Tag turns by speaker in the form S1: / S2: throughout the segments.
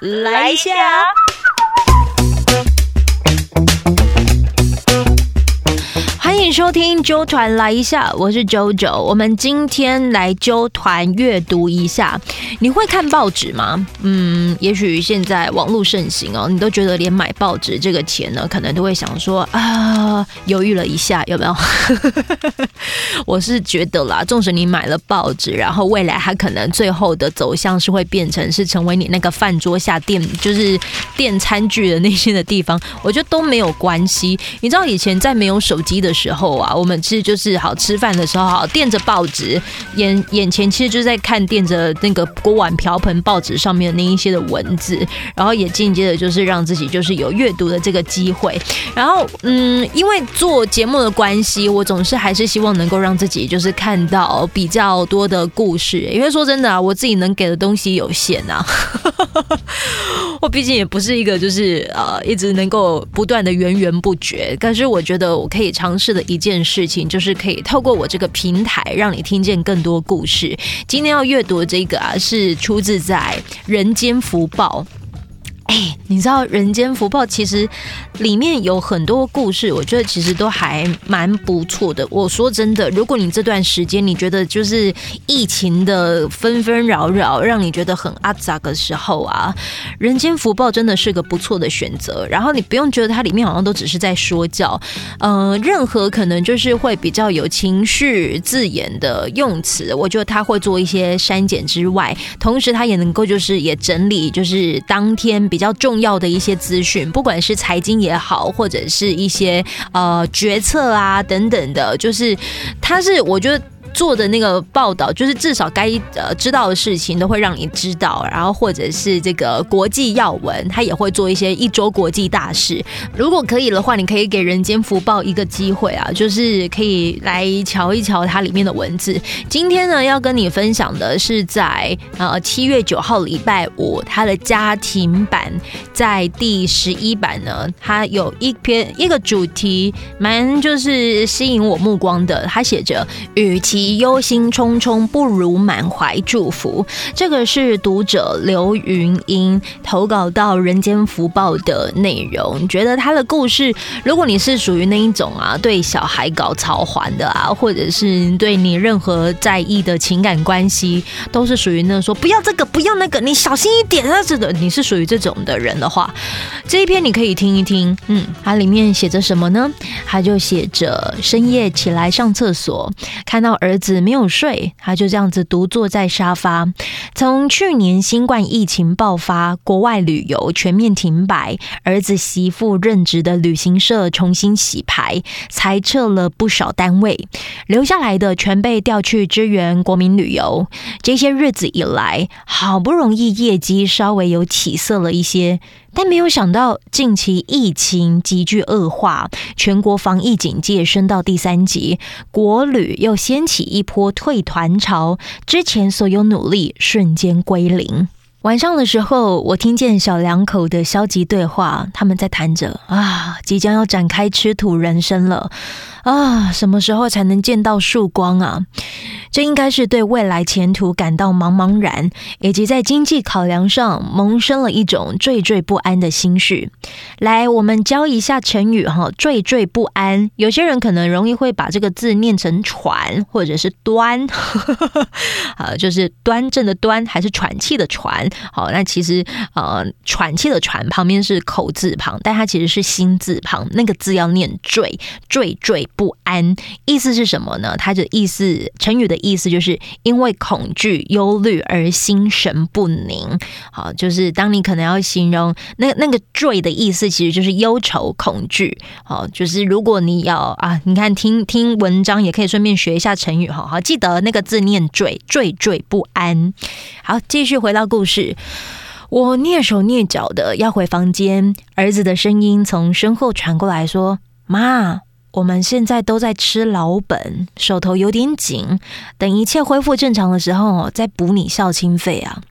S1: 来一下。迎收听揪团来一下，我是九九。我们今天来揪团阅读一下。你会看报纸吗？嗯，也许现在网络盛行哦，你都觉得连买报纸这个钱呢，可能都会想说啊，犹豫了一下，有没有？我是觉得啦，纵使你买了报纸，然后未来它可能最后的走向是会变成是成为你那个饭桌下垫，就是垫餐具的那些的地方，我觉得都没有关系。你知道以前在没有手机的时候候啊，我们其实就是好吃饭的时候，好垫着报纸，眼眼前其实就在看垫着那个锅碗瓢盆报纸上面的那一些的文字，然后也间接的就是让自己就是有阅读的这个机会。然后嗯，因为做节目的关系，我总是还是希望能够让自己就是看到比较多的故事。因为说真的啊，我自己能给的东西有限啊，我毕竟也不是一个就是呃一直能够不断的源源不绝。但是我觉得我可以尝试的一件事情，就是可以透过我这个平台，让你听见更多故事。今天要阅读这个啊，是出自在《人间福报》。哎，你知道《人间福报》其实里面有很多故事，我觉得其实都还蛮不错的。我说真的，如果你这段时间你觉得就是疫情的纷纷扰扰，让你觉得很阿杂的时候啊，《人间福报》真的是个不错的选择。然后你不用觉得它里面好像都只是在说教，呃，任何可能就是会比较有情绪字眼的用词，我觉得他会做一些删减之外，同时他也能够就是也整理，就是当天比。比较重要的一些资讯，不管是财经也好，或者是一些呃决策啊等等的，就是它是我觉得。做的那个报道，就是至少该呃知道的事情都会让你知道，然后或者是这个国际要闻，他也会做一些一周国际大事。如果可以的话，你可以给《人间福报》一个机会啊，就是可以来瞧一瞧它里面的文字。今天呢，要跟你分享的是在呃七月九号礼拜五，它的家庭版在第十一版呢，它有一篇一个主题蛮就是吸引我目光的，它写着与其。忧心忡忡，不如满怀祝福。这个是读者刘云英投稿到《人间福报》的内容。觉得他的故事，如果你是属于那一种啊，对小孩搞操环的啊，或者是对你任何在意的情感关系，都是属于那说不要这个，不要那个，你小心一点啊，这的，你是属于这种的人的话，这一篇你可以听一听。嗯，它里面写着什么呢？它就写着深夜起来上厕所，看到儿。儿子没有睡，他就这样子独坐在沙发。从去年新冠疫情爆发，国外旅游全面停摆，儿子媳妇任职的旅行社重新洗牌，裁撤了不少单位，留下来的全被调去支援国民旅游。这些日子以来，好不容易业绩稍微有起色了一些。但没有想到，近期疫情急剧恶化，全国防疫警戒升到第三级，国旅又掀起一波退团潮，之前所有努力瞬间归零。晚上的时候，我听见小两口的消极对话，他们在谈着啊，即将要展开吃土人生了。啊，什么时候才能见到曙光啊？这应该是对未来前途感到茫茫然，以及在经济考量上萌生了一种惴惴不安的心绪。来，我们教一下成语哈，惴惴不安。有些人可能容易会把这个字念成喘，或者是端，啊，就是端正的端，还是喘气的喘？好，那其实呃，喘气的喘旁边是口字旁，但它其实是心字旁，那个字要念惴，惴惴。不安，意思是什么呢？它的意思，成语的意思就是因为恐惧、忧虑而心神不宁。好，就是当你可能要形容那那个“坠”的意思，其实就是忧愁、恐惧。好，就是如果你要啊，你看听听文章，也可以顺便学一下成语。哈，好，记得那个字念“坠”，惴惴不安。好，继续回到故事，我蹑手蹑脚的要回房间，儿子的声音从身后传过来，说：“妈。”我们现在都在吃老本，手头有点紧。等一切恢复正常的时候，再补你孝亲费啊！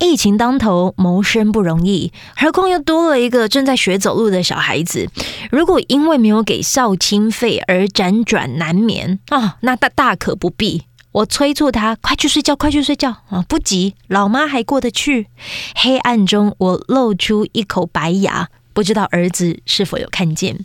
S1: 疫情当头，谋生不容易，何况又多了一个正在学走路的小孩子。如果因为没有给孝亲费而辗转难眠啊，那大大可不必。我催促他快去睡觉，快去睡觉啊！不急，老妈还过得去。黑暗中，我露出一口白牙，不知道儿子是否有看见。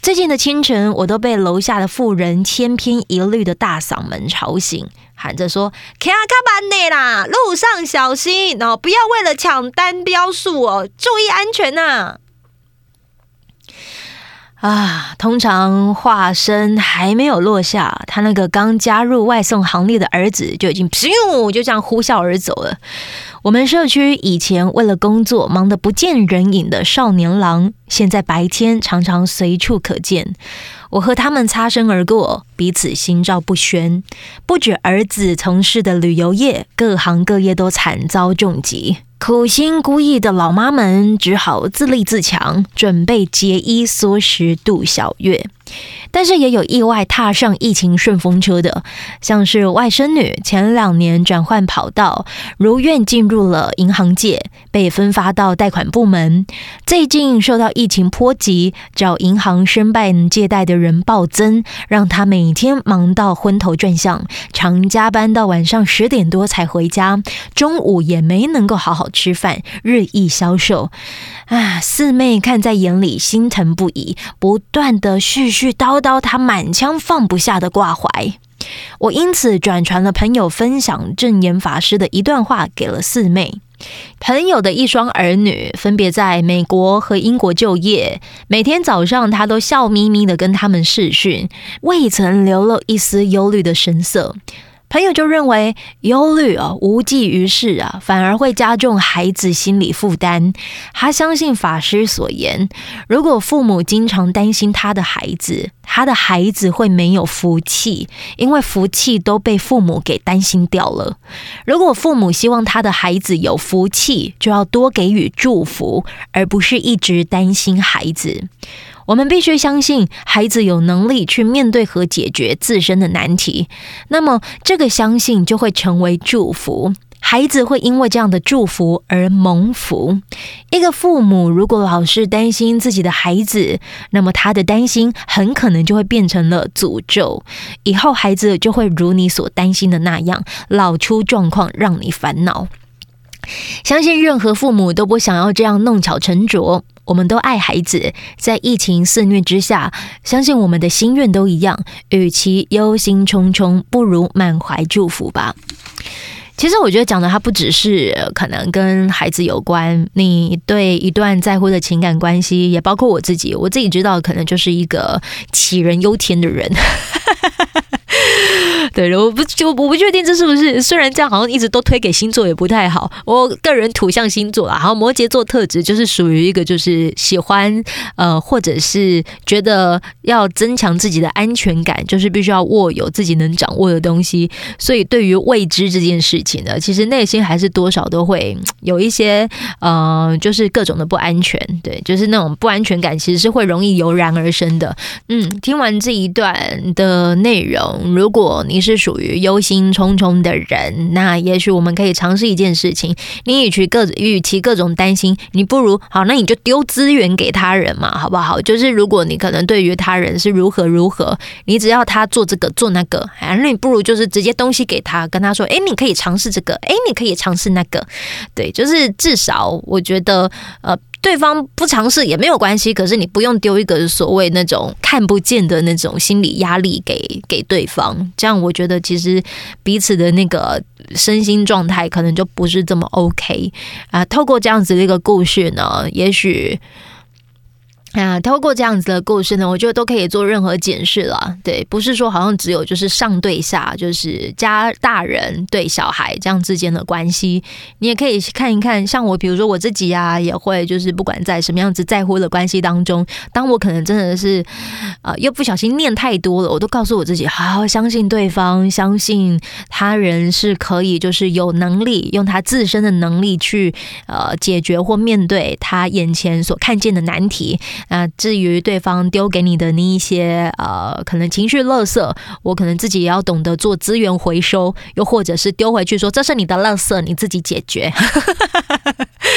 S1: 最近的清晨，我都被楼下的妇人千篇一律的大嗓门吵醒，喊着说：“卡卡班内啦，路上小心哦，不要为了抢单标数哦，注意安全呐！”，啊通常化身还没有落下，他那个刚加入外送行列的儿子就已经咻就这样呼啸而走了。我们社区以前为了工作忙得不见人影的少年郎，现在白天常常随处可见。我和他们擦身而过，彼此心照不宣。不止儿子从事的旅游业，各行各业都惨遭重击。苦心孤诣的老妈们只好自立自强，准备节衣缩食度小月。但是也有意外踏上疫情顺风车的，像是外甥女前两年转换跑道，如愿进入了银行界，被分发到贷款部门。最近受到疫情波及，找银行申办借贷的人暴增，让他每天忙到昏头转向，常加班到晚上十点多才回家，中午也没能够好好吃饭，日益消瘦。啊，四妹看在眼里，心疼不已，不断的絮絮叨叨，她满腔放不下的挂怀。我因此转传了朋友分享正言法师的一段话给了四妹。朋友的一双儿女分别在美国和英国就业，每天早上他都笑眯眯的跟他们视讯，未曾流露一丝忧虑的神色。朋友就认为忧虑啊无济于事啊，反而会加重孩子心理负担。他相信法师所言，如果父母经常担心他的孩子，他的孩子会没有福气，因为福气都被父母给担心掉了。如果父母希望他的孩子有福气，就要多给予祝福，而不是一直担心孩子。我们必须相信孩子有能力去面对和解决自身的难题，那么这个相信就会成为祝福，孩子会因为这样的祝福而蒙福。一个父母如果老是担心自己的孩子，那么他的担心很可能就会变成了诅咒，以后孩子就会如你所担心的那样，老出状况让你烦恼。相信任何父母都不想要这样弄巧成拙。我们都爱孩子，在疫情肆虐之下，相信我们的心愿都一样。与其忧心忡忡，不如满怀祝福吧。其实我觉得讲的它不只是可能跟孩子有关，你对一段在乎的情感关系，也包括我自己。我自己知道，可能就是一个杞人忧天的人。对，我不就我不确定这是不是，虽然这样好像一直都推给星座也不太好。我个人土象星座啊，然后摩羯座特质就是属于一个就是喜欢呃，或者是觉得要增强自己的安全感，就是必须要握有自己能掌握的东西。所以对于未知这件事情呢，其实内心还是多少都会有一些呃，就是各种的不安全。对，就是那种不安全感，其实是会容易油然而生的。嗯，听完这一段的内容，如果你是属于忧心忡忡的人，那也许我们可以尝试一件事情。你与其各与其各种担心，你不如好，那你就丢资源给他人嘛，好不好？就是如果你可能对于他人是如何如何，你只要他做这个做那个，哎，那你不如就是直接东西给他，跟他说，哎，你可以尝试这个，哎，你可以尝试那个，对，就是至少我觉得，呃。对方不尝试也没有关系，可是你不用丢一个所谓那种看不见的那种心理压力给给对方，这样我觉得其实彼此的那个身心状态可能就不是这么 OK 啊。透过这样子的一个故事呢，也许。啊，透过这样子的故事呢，我觉得都可以做任何解释了。对，不是说好像只有就是上对下，就是家大人对小孩这样之间的关系。你也可以看一看，像我，比如说我自己啊，也会就是不管在什么样子在乎的关系当中，当我可能真的是呃又不小心念太多了，我都告诉我自己，好好相信对方，相信他人是可以就是有能力用他自身的能力去呃解决或面对他眼前所看见的难题。那至于对方丢给你的那一些呃，可能情绪垃圾，我可能自己也要懂得做资源回收，又或者是丢回去说这是你的垃圾，你自己解决。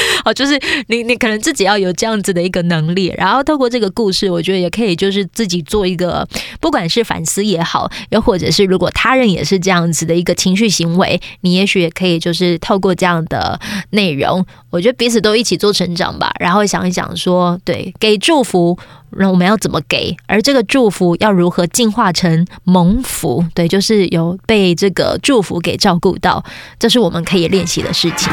S1: 哦，就是你你可能自己要有这样子的一个能力，然后透过这个故事，我觉得也可以就是自己做一个，不管是反思也好，又或者是如果他人也是这样子的一个情绪行为，你也许也可以就是透过这样的内容，我觉得彼此都一起做成长吧，然后想一想说，对，给祝福。那我们要怎么给？而这个祝福要如何进化成蒙福？对，就是有被这个祝福给照顾到，这是我们可以练习的事情。